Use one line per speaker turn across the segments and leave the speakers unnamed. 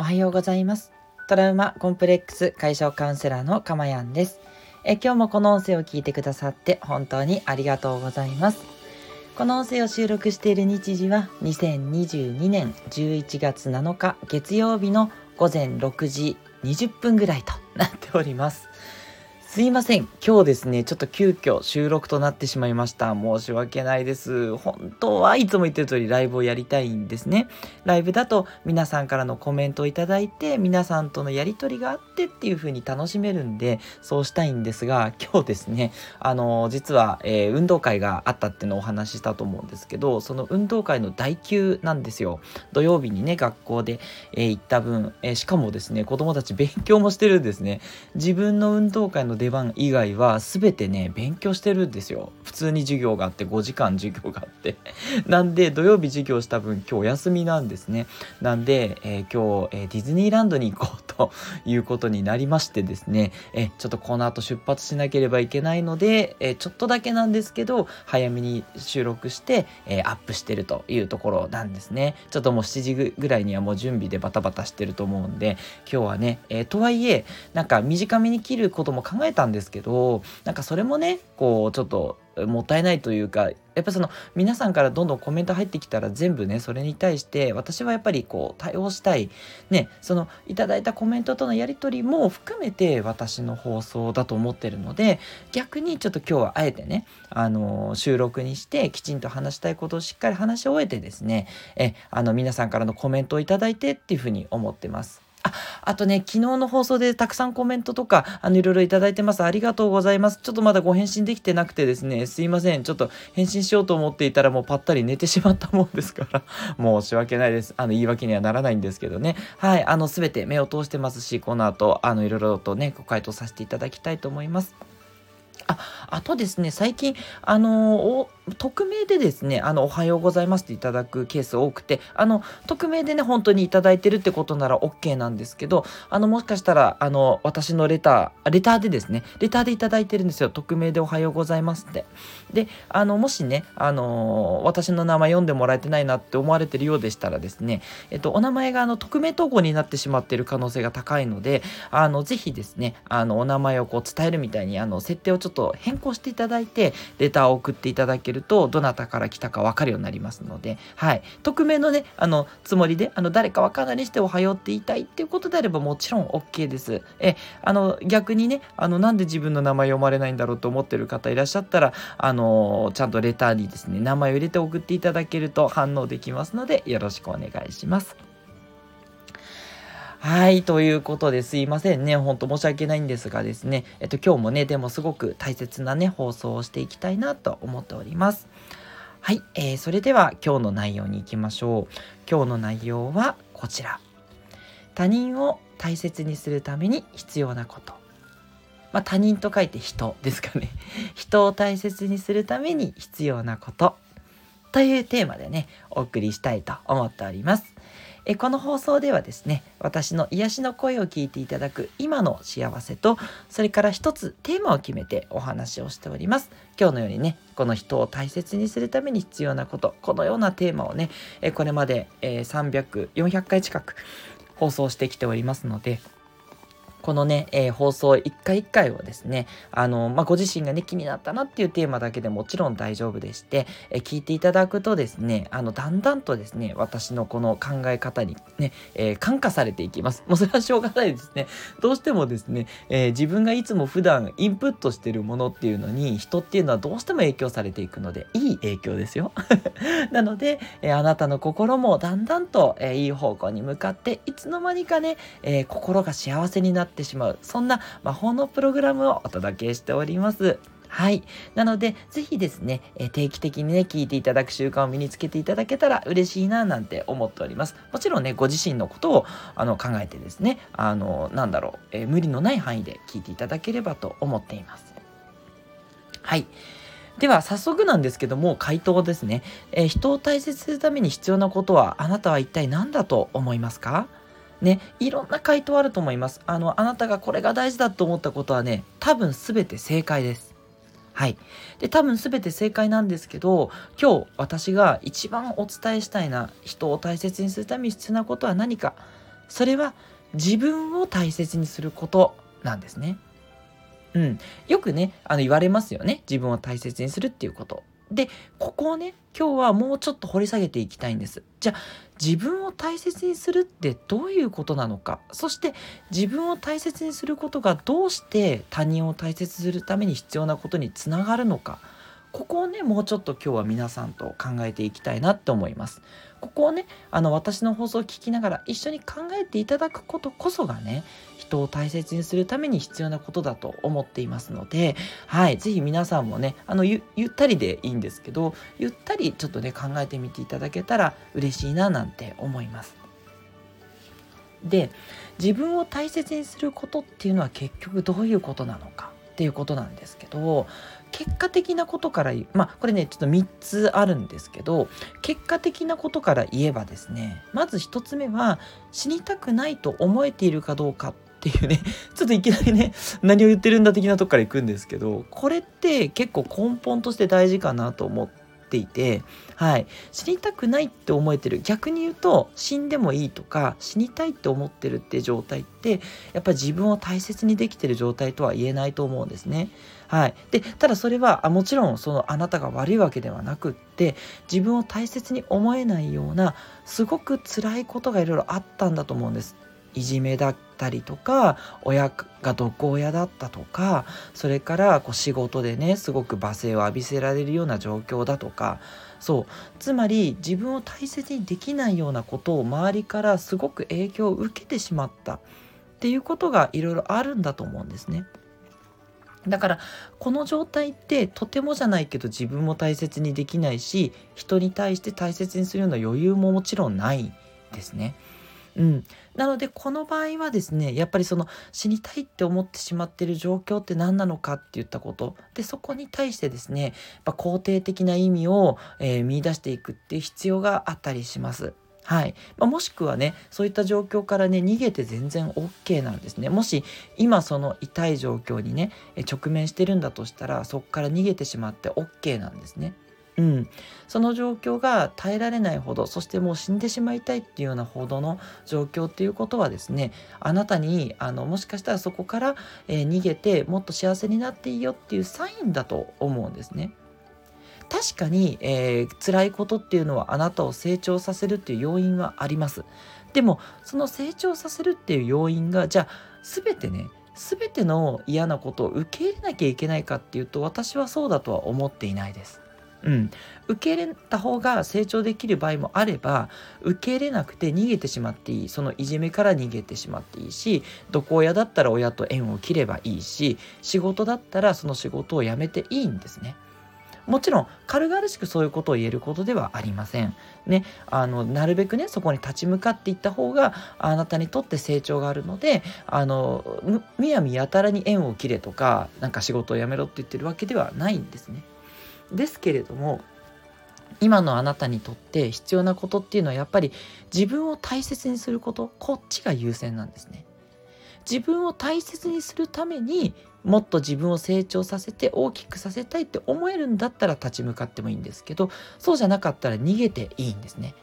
おはようございます。トラウマコンプレックス解消カウンセラーのかまやんです。え今日もこの音声を聞いてくださって本当にありがとうございます。この音声を収録している日時は2022年11月7日月曜日の午前6時20分ぐらいとなっております。すいません。今日ですね、ちょっと急遽収録となってしまいました。申し訳ないです。本当はいつも言ってる通りライブをやりたいんですね。ライブだと皆さんからのコメントをいただいて、皆さんとのやりとりがあってっていう風に楽しめるんで、そうしたいんですが、今日ですね、あの、実は、えー、運動会があったっていうのをお話ししたと思うんですけど、その運動会の代休なんですよ。土曜日にね、学校で、えー、行った分、えー、しかもですね、子供たち勉強もしてるんですね。自分の運動会の出番以外は全てね勉強してるんですよ。普通に授業があって5時間授業があって。なんで土曜日授業した分今日お休みなんですね。なんで、えー、今日、えー、ディズニーランドに行こうということになりましてですね。えちょっとこの後出発しなければいけないので、えちょっとだけなんですけど早めに収録して、えアップしてるというところなんですね。ちょっともう7時ぐらいにはもう準備でバタバタしてると思うんで今日はね、えとはいえなんか短めに切ることも考えたんですけどなんかそれもねこうちょっともったいないというかやっぱその皆さんからどんどんコメント入ってきたら全部ねそれに対して私はやっぱりこう対応したいねそのいただいたコメントとのやり取りも含めて私の放送だと思ってるので逆にちょっと今日はあえてねあの収録にしてきちんと話したいことをしっかり話し終えてですねえあの皆さんからのコメントをいただいてっていうふうに思ってます。あ、とね、昨日の放送でたくさんコメントとか、あの、いろいろいただいてます。ありがとうございます。ちょっとまだご返信できてなくてですね、すいません。ちょっと返信しようと思っていたらもうぱったり寝てしまったもんですから、申し訳ないです。あの、言い訳にはならないんですけどね。はい、あの、すべて目を通してますし、この後、あの、いろいろとね、ご回答させていただきたいと思います。あ、あとですね、最近、あのー匿名でですね、あの、おはようございますっていただくケース多くて、あの、匿名でね、本当にいただいてるってことなら OK なんですけど、あの、もしかしたら、あの、私のレター、レターでですね、レターでいただいてるんですよ。匿名でおはようございますって。で、あの、もしね、あの、私の名前読んでもらえてないなって思われてるようでしたらですね、えっと、お名前があの、匿名投稿になってしまってる可能性が高いので、あの、ぜひですね、あの、お名前をこう伝えるみたいに、あの、設定をちょっと変更していただいて、レターを送っていただけると、どなたから来たか分かるようになりますので、はい。匿名のね、あの、つもりで、あの、誰か分からないにしておはようって言いたいっていうことであればもちろん OK です。え、あの、逆にね、あの、なんで自分の名前読まれないんだろうと思ってる方いらっしゃったら、あの、ちゃんとレターにですね、名前を入れて送っていただけると反応できますので、よろしくお願いします。はい、ということですいませんね。ほんと申し訳ないんですがですね、えっと、今日もね、でもすごく大切なね、放送をしていきたいなと思っております。はい、えー、それでは今日の内容に行きましょう。今日の内容はこちら。他人を大切にするために必要なこと。まあ、他人と書いて人ですかね。人を大切にするために必要なこと。というテーマでね、お送りしたいと思っております。えこの放送ではですね私の癒しの声を聞いていただく今の幸せとそれから一つテーマを決めてお話をしております。今日のようにねこの人を大切にするために必要なことこのようなテーマをねえこれまで、え300400回近く放送してきておりますのでこのね、えー、放送一回一回をですね、あの、まあ、ご自身がね、気になったなっていうテーマだけでもちろん大丈夫でして、えー、聞いていただくとですね、あの、だんだんとですね、私のこの考え方にね、えー、感化されていきます。もうそれはしょうがないですね。どうしてもですね、え自分がいつも普段インプットしてるものっていうのに、人っていうのはどうしても影響されていくので、いい影響ですよ。なので、えあなたの心もだんだんと、えいい方向に向かって、いつの間にかね、え心が幸せになってってしまうそんな魔法のプログラムをお届けしておりますはい。なので、ぜひですね、え定期的にね、聞いていただく習慣を身につけていただけたら嬉しいな、なんて思っております。もちろんね、ご自身のことをあの考えてですね、あの、なんだろう、え、無理のない範囲で聞いていただければと思っています。はい。では、早速なんですけども、回答ですね。えー、人を大切にするために必要なことは、あなたは一体何だと思いますか？ね、いろんな回答あると思います。あの、あなたがこれが大事だと思ったことはね、多分全て正解です。はい。で、多分全て正解なんですけど、今日私が一番お伝えしたいな、人を大切にするために必要なことは何か、それは自分を大切にすることなんですね。うん。よくね、あの言われますよね。自分を大切にするっていうこと。で、ここをね、今日はもうちょっと掘り下げていきたいんです。じゃあ、自分を大切にするってどういうことなのか。そして、自分を大切にすることがどうして他人を大切にするために必要なことにつながるのか。ここをねもうちょっと今日は皆さんと考えていきたいなって思いますここをねあの私の放送を聞きながら一緒に考えていただくことこそがね人を大切にするために必要なことだと思っていますのではい是非皆さんもねあのゆったりでいいんですけどゆったりちょっとね考えてみていただけたら嬉しいななんて思います。で自分を大切にすることっていうのは結局どういうことなのかっていうことなんですけど結果的なことからまあこれねちょっと3つあるんですけど結果的なことから言えばですねまず1つ目は死にたくないと思えているかどうかっていうね ちょっといきなりね何を言ってるんだ的なとこから行くんですけどこれって結構根本として大事かなと思っていてはい、死にたくないって思えてる逆に言うと死んでもいいとか死にたいって思ってるって状態ってやっぱり自分を大切にできてる状態とは言えないと思うんですね。はい、でただそれはあもちろんそのあなたが悪いわけではなくって自分を大切に思えないようなすごく辛いことがいろいろあったんだと思うんです。いじめだったりとか親が毒親だったとかそれからこう仕事でねすごく罵声を浴びせられるような状況だとかそうつまり自分を大切にできないようなことを周りからすごく影響を受けてしまったっていうことがいろいろあるんだと思うんですね。だからこの状態ってとてもじゃないけど自分も大切にできないし人に対して大切にするような余裕ももちろんないですね。うん、なのでこの場合はですねやっぱりその死にたいって思ってしまってる状況って何なのかって言ったことでそこに対してですねや肯定的な意味を、えー、見出していくっていう必要があったりします。はいまあ、もしくはねそういった状況からね逃げて全然 OK なんですねもし今その痛い状況にね直面してるんだとしたらそこから逃げてしまって OK なんですね。うん、その状況が耐えられないほどそしてもう死んでしまいたいっていうようなほどの状況っていうことはですねあなたにあのもしかしたらそこから、えー、逃げてもっと幸せになっていいよっていうサインだと思うんですね。確かに、えー、辛いことっていうのはあなたを成長させるっていう要因はあります。でもその成長させるっていう要因がじゃあ全てね全ての嫌なことを受け入れなきゃいけないかっていうと私はそうだとは思っていないです。うん、受け入れた方が成長できる場合もあれば受け入れなくて逃げてしまっていいそのいじめから逃げてしまっていいし毒親だったら親と縁を切ればいいし仕事だったらその仕事を辞めていいんですね。もちろん軽々しくそういうことを言えることではありません。ね、あのなるべくねそこに立ち向かっていった方があなたにとって成長があるのであのむやみやたらに縁を切れとかなんか仕事を辞めろって言ってるわけではないんですね。ですけれども今のあなたにとって必要なことっていうのはやっぱり自分を大切にすることこっちが優先なんですね。自分を大切にするためにもっと自分を成長させて大きくさせたいって思えるんだったら立ち向かってもいいんですけどそうじゃなかったら逃げていいんですね。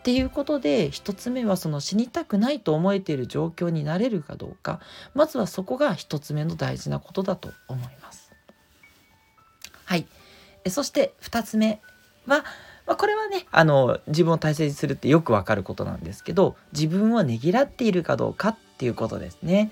っていうことで一つ目はその死にたくないと思えている状況になれるかどうかまずはそこが一つ目の大事なことだと思います。はい。そして2つ目は、まあ、これはねあの自分を大切にするってよくわかることなんですけど自分をねぎらっているかどうかっていうことですね。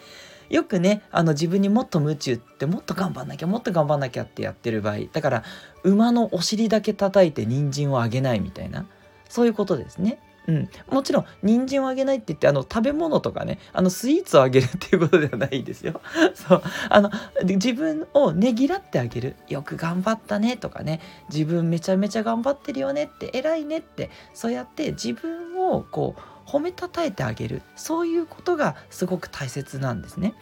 よくねあの自分にもっと夢中ってもっと頑張んなきゃもっと頑張んなきゃってやってる場合だから馬のお尻だけ叩いて人参をあげないみたいなそういうことですね。うん、もちろん人参をあげないって言ってあの食べ物とかねあのスイーツをあげるっていうことではないですよ。そう。あの自分をねぎらってあげる。よく頑張ったねとかね。自分めちゃめちゃ頑張ってるよねって偉いねってそうやって自分をこう褒めたたえてあげる。そういうことがすごく大切なんですね。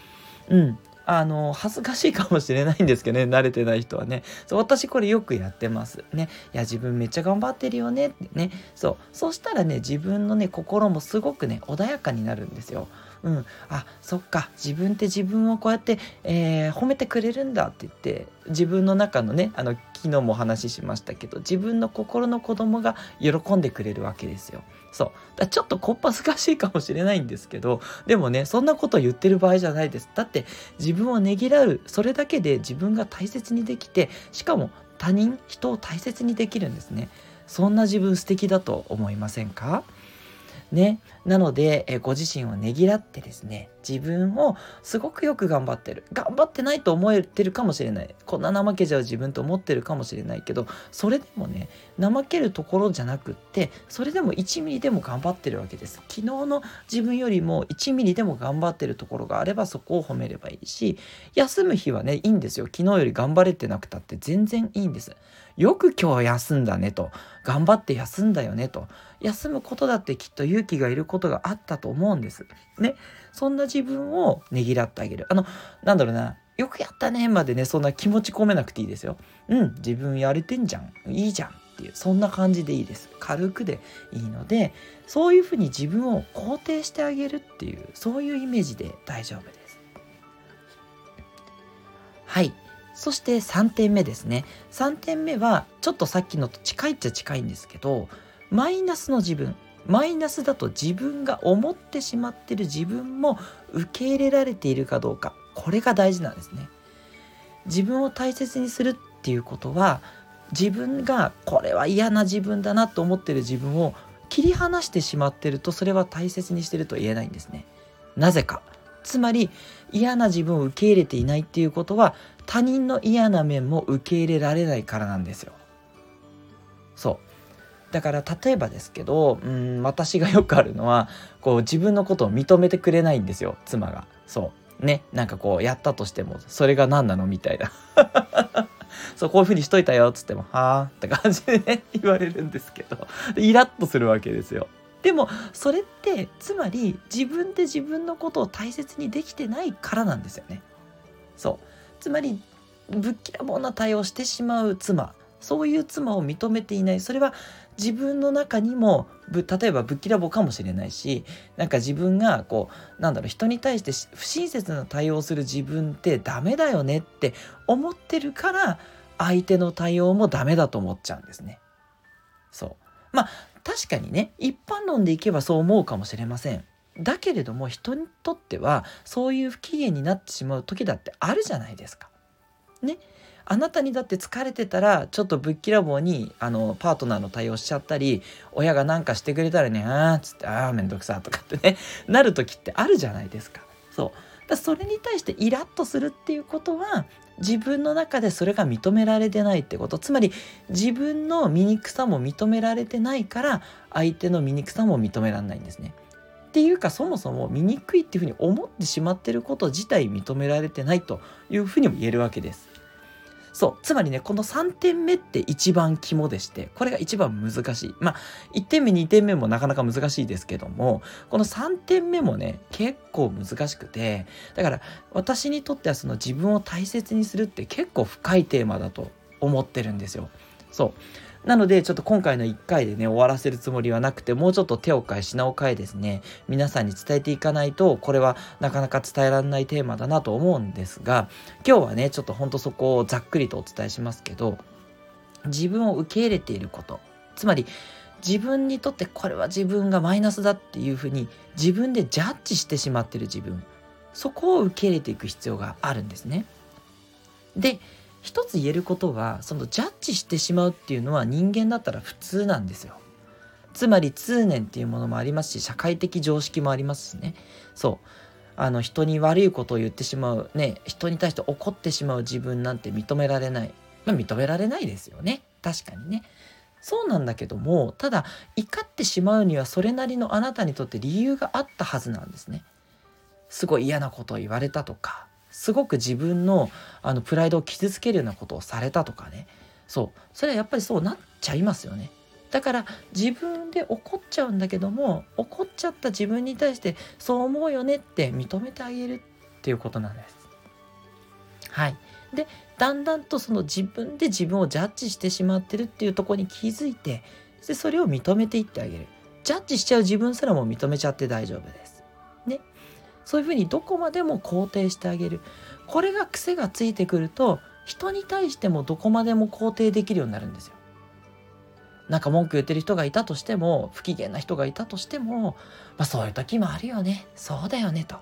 うん、あの恥ずかしいかもしれないんですけどね慣れてない人はね。そう私これよくやってます。ね。いや自分めっちゃ頑張ってるよねってね。そう。そしたらね自分のね心もすごくね穏やかになるんですよ。うん、あそっか自分って自分をこうやって、えー、褒めてくれるんだって言って自分の中のねあの昨日もお話ししましたけど自分の心の子供が喜んでくれるわけですよ。そう。だちょっとこっぱずかしいかもしれないんですけどでもねそんなこと言ってる場合じゃないです。だって自分をねぎらうそれだけで自分が大切にできてしかも他人人を大切にできるんですね。そんな自分素敵だと思いませんか？ね。なので、ご自身をねぎらってですね、自分をすごくよく頑張ってる。頑張ってないと思えてるかもしれない。こんな怠けちゃう自分と思ってるかもしれないけど、それでもね、怠けるところじゃなくって、それでも1ミリでも頑張ってるわけです。昨日の自分よりも1ミリでも頑張ってるところがあれば、そこを褒めればいいし、休む日はね、いいんですよ。昨日より頑張れてなくたって全然いいんです。よく今日休んだねと。頑張って休んだよねと。休むことだってきっと勇気がいることがあったと思うんです。ね。そんな自分をねぎらってあげる。あの、なんだろうな。よくやったねまでね、そんな気持ち込めなくていいですよ。うん、自分やれてんじゃん。いいじゃん。っていう、そんな感じでいいです。軽くでいいので、そういうふうに自分を肯定してあげるっていう、そういうイメージで大丈夫です。はい。そして3点目ですね。3点目は、ちょっとさっきのと近いっちゃ近いんですけど、マイナスの自分マイナスだと自分が思ってしまってる自分も受け入れられているかどうかこれが大事なんですね。自分を大切にするっていうことは自分がこれは嫌な自分だなと思ってる自分を切り離してしまってるとそれは大切にしてると言えないんですね。なぜか。つまり嫌な自分を受け入れていないっていうことは他人の嫌な面も受け入れられないからなんですよ。そう。だから例えばですけどうん私がよくあるのはこう自分のことを認めてくれないんですよ妻が。そう。ね。なんかこうやったとしてもそれが何なのみたいな。そうこういうふうにしといたよっつっても「はあ」って感じでね言われるんですけど。イラッとするわけですよ。でもそれってつまり自分で自分のことを大切にできてないからなんですよね。そう。つまりぶっきらぼうな対応してしまう妻。そういう妻を認めていないそれは自分の中にも例えばぶっきらぼうかもしれないしなんか自分がこうなんだろう人に対して不親切な対応する自分ってダメだよねって思ってるから相手の対応もダメだと思っちゃうんですね。そうまあ確かにね一般論でいけばそう思うかもしれません。だけれども人にとってはそういう不機嫌になってしまう時だってあるじゃないですか。ね。あなたにだって疲れてたらちょっとぶっきらぼうにあのパートナーの対応しちゃったり親が何かしてくれたらねあーっつってああめんどくさとかってね なる時ってあるじゃないですか。そうだそれに対してイラッとするっていうことは自分の中でそれが認められてないってことつまり自分の醜さも認められてないから相手の醜さも認められないんですね。っていうかそもそも醜いっていうふうに思ってしまってること自体認められてないというふうにも言えるわけです。そう。つまりね、この3点目って一番肝でして、これが一番難しい。まあ、1点目、2点目もなかなか難しいですけども、この3点目もね、結構難しくて、だから私にとってはその自分を大切にするって結構深いテーマだと思ってるんですよ。そう。なので、ちょっと今回の1回でね、終わらせるつもりはなくて、もうちょっと手を変え、品を変えですね、皆さんに伝えていかないと、これはなかなか伝えられないテーマだなと思うんですが、今日はね、ちょっとほんとそこをざっくりとお伝えしますけど、自分を受け入れていること、つまり、自分にとってこれは自分がマイナスだっていうふうに自分でジャッジしてしまってる自分そこを受け入れていく必要があるんですね。で一つ言えることはそのジャッジしてしまうっていうのは人間だったら普通なんですよ。つまり通念っていうものもありますし社会的常識もありますしね。そう。あの人に悪いことを言ってしまうね人に対して怒ってしまう自分なんて認められない、まあ、認められないですよね。確かにね。そうなんだけどもただ怒ってしまうにはそれなりのあなたにとって理由があったはずなんですね。すごい嫌なことを言われたとかすごく自分のあのプライドを傷つけるようなことをされたとかねそうそれはやっぱりそうなっちゃいますよねだから自分で怒っちゃうんだけども怒っちゃった自分に対してそう思うよねって認めてあげるっていうことなんです。はい。でだんだんとその自分で自分をジャッジしてしまってるっていうとこに気づいてでそれを認めていってあげる。ジャッジしちゃう自分すらも認めちゃって大丈夫です。そういうふうにどこまでも肯定してあげるこれが癖がついてくると人に対してもどこまでも肯定できるようになるんですよ。なんか文句言ってる人がいたとしても不機嫌な人がいたとしても、まあ、そういう時もあるよねそうだよねと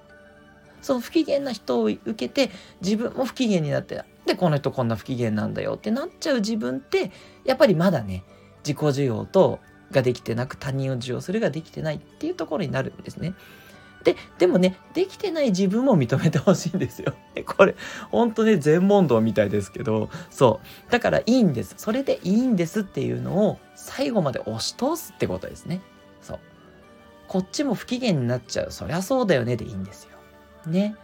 その不機嫌な人を受けて自分も不機嫌になってでこの人こんな不機嫌なんだよってなっちゃう自分ってやっぱりまだね自己需要とができてなく他人を受容するができてないっていうところになるんですね。で、でもね、できてない自分も認めてほしいんですよ。これ、ほんとね、全問答みたいですけど、そう。だからいいんです。それでいいんですっていうのを最後まで押し通すってことですね。そう。こっちも不機嫌になっちゃう。そりゃそうだよねでいいんですよ。ね。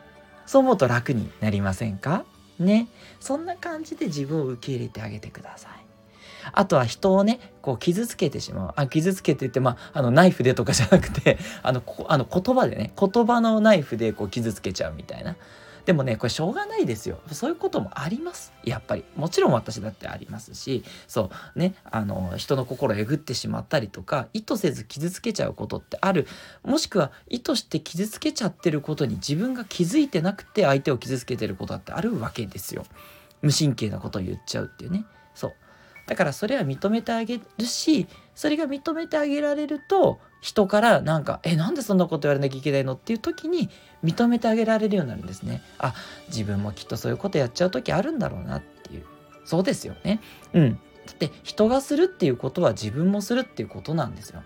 そう思うと楽になりませんか？ね。そんな感じで自分を受け入れてあげてください。あとは人をね、こう傷つけてしまう。あ、傷つけてって、まあ、あの、ナイフでとかじゃなくて、あの、あの言葉でね、言葉のナイフでこう傷つけちゃうみたいな。でもね、これしょうがないですよ。そういうこともあります。やっぱり。もちろん私だってありますし、そうね、あの、人の心をえぐってしまったりとか、意図せず傷つけちゃうことってある。もしくは意図して傷つけちゃってることに自分が気づいてなくて相手を傷つけてることだってあるわけですよ。無神経なことを言っちゃうっていうね。そう。だからそれは認めてあげるしそれが認めてあげられると人からなんか「えなんでそんなこと言われなきゃいけないの?」っていう時に認めてあげられるようになるんですね。あ自分もきっとそういうことやっちゃう時あるんだろうなっていうそうですよね。うん。だって人がするっていうことは自分もするっていうことなんですよ。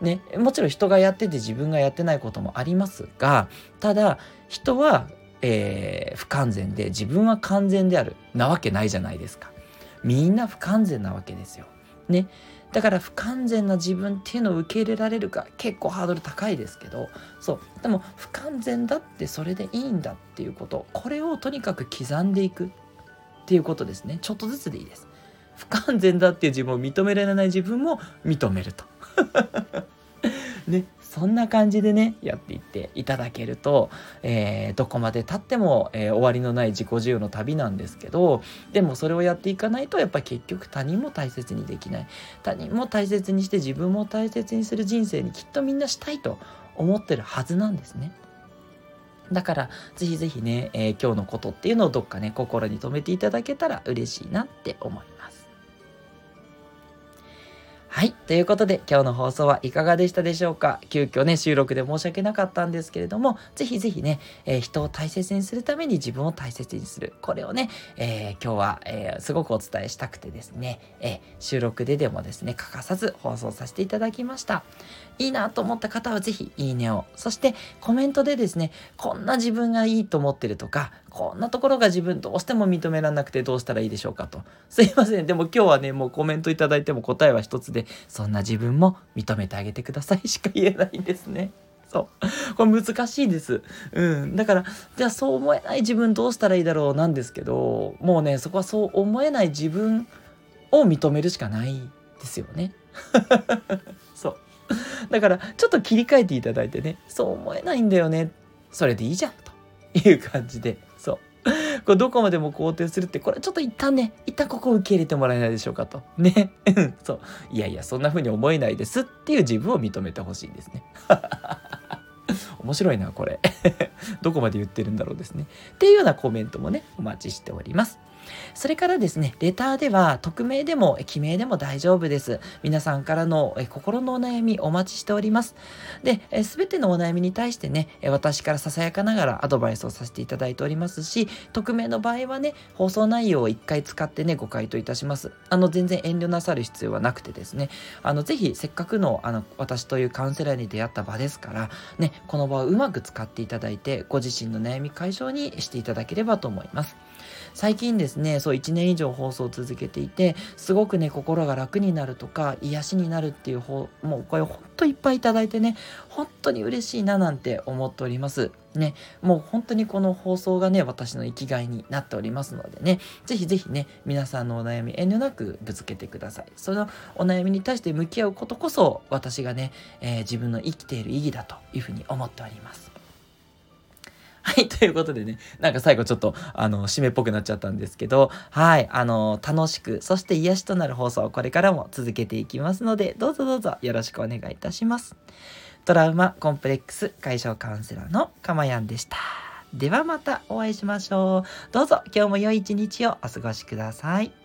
ね、もちろん人がやってて自分がやってないこともありますがただ人は、えー、不完全で自分は完全であるなわけないじゃないですか。みんな不完全なわけですよ。ね。だから不完全な自分っていうのを受け入れられるか結構ハードル高いですけどそうでも不完全だってそれでいいんだっていうことこれをとにかく刻んでいくっていうことですねちょっとずつでいいです不完全だっていう自分を認められない自分も認めるとねそんな感じでねやっていっていただけると、えー、どこまでたっても、えー、終わりのない自己自由の旅なんですけどでもそれをやっていかないとやっぱり結局他人も大切にできない他人も大切にして自分も大切にする人生にきっとみんなしたいと思ってるはずなんですね。だから、ぜひぜひね、えー、今日のことっていうのをどっかね、心に留めていただけたら嬉しいなって思います。はい。ということで、今日の放送はいかがでしたでしょうか？急遽ね、収録で申し訳なかったんですけれども、ぜひぜひね、えー、人を大切にするために自分を大切にする。これをね、えー、今日は、えー、すごくお伝えしたくてですね、え収録ででもですね、欠かさず放送させていただきました。いいなと思った方はぜひいいねを。そしてコメントでですね、こんな自分がいいと思ってるとか、こんなところが自分どうしても認められなくてどうしたらいいでしょうかと。すいません。でも今日はね、もうコメントいただいても答えは一つで、そんな自分も認めてあげてください しか言えないんですね。そう。これ難しいです。うん。だから、じゃあそう思えない自分どうしたらいいだろうなんですけど、もうね、そこはそう思えない自分を認めるしかないですよね。だから、ちょっと切り替えていただいてね、そう思えないんだよね。それでいいじゃん。という感じで、そう。これどこまでも肯定するって、これちょっと一旦ね、一旦ここを受け入れてもらえないでしょうかと。ね。そう。いやいや、そんな風に思えないですっていう自分を認めてほしいんですね。面白いな、これ。どこまで言ってるんだろうですね。っていうようなコメントもね、お待ちしております。それからですね、レターでは匿名でも記名でも大丈夫です。皆さんからの心のお悩みお待ちしております。で、すべてのお悩みに対してね、私からささやかながらアドバイスをさせていただいておりますし、匿名の場合はね、放送内容を一回使ってね、ご回答いたします。あの、全然遠慮なさる必要はなくてですね、あの、ぜひせっかくの、あの、私というカウンセラーに出会った場ですから、ね、この場をうまく使っていただいて、ご自身の悩み解消にしていただければと思います。最近ですね、そう1年以上放送を続けていて、すごくね、心が楽になるとか、癒しになるっていう方、もうこれほんといっぱいいただいてね、本当に嬉しいななんて思っております。ね、もう本当にこの放送がね、私の生きがいになっておりますのでね、ぜひぜひね、皆さんのお悩み遠慮なくぶつけてください。そのお悩みに対して向き合うことこそ、私がね、えー、自分の生きている意義だというふうに思っております。はい、ということでね、なんか最後ちょっと、あの、締めっぽくなっちゃったんですけど、はい、あの、楽しく、そして癒しとなる放送をこれからも続けていきますので、どうぞどうぞよろしくお願いいたします。トラウマコンプレックス解消カウンセラーのかまやんでした。ではまたお会いしましょう。どうぞ今日も良い一日をお過ごしください。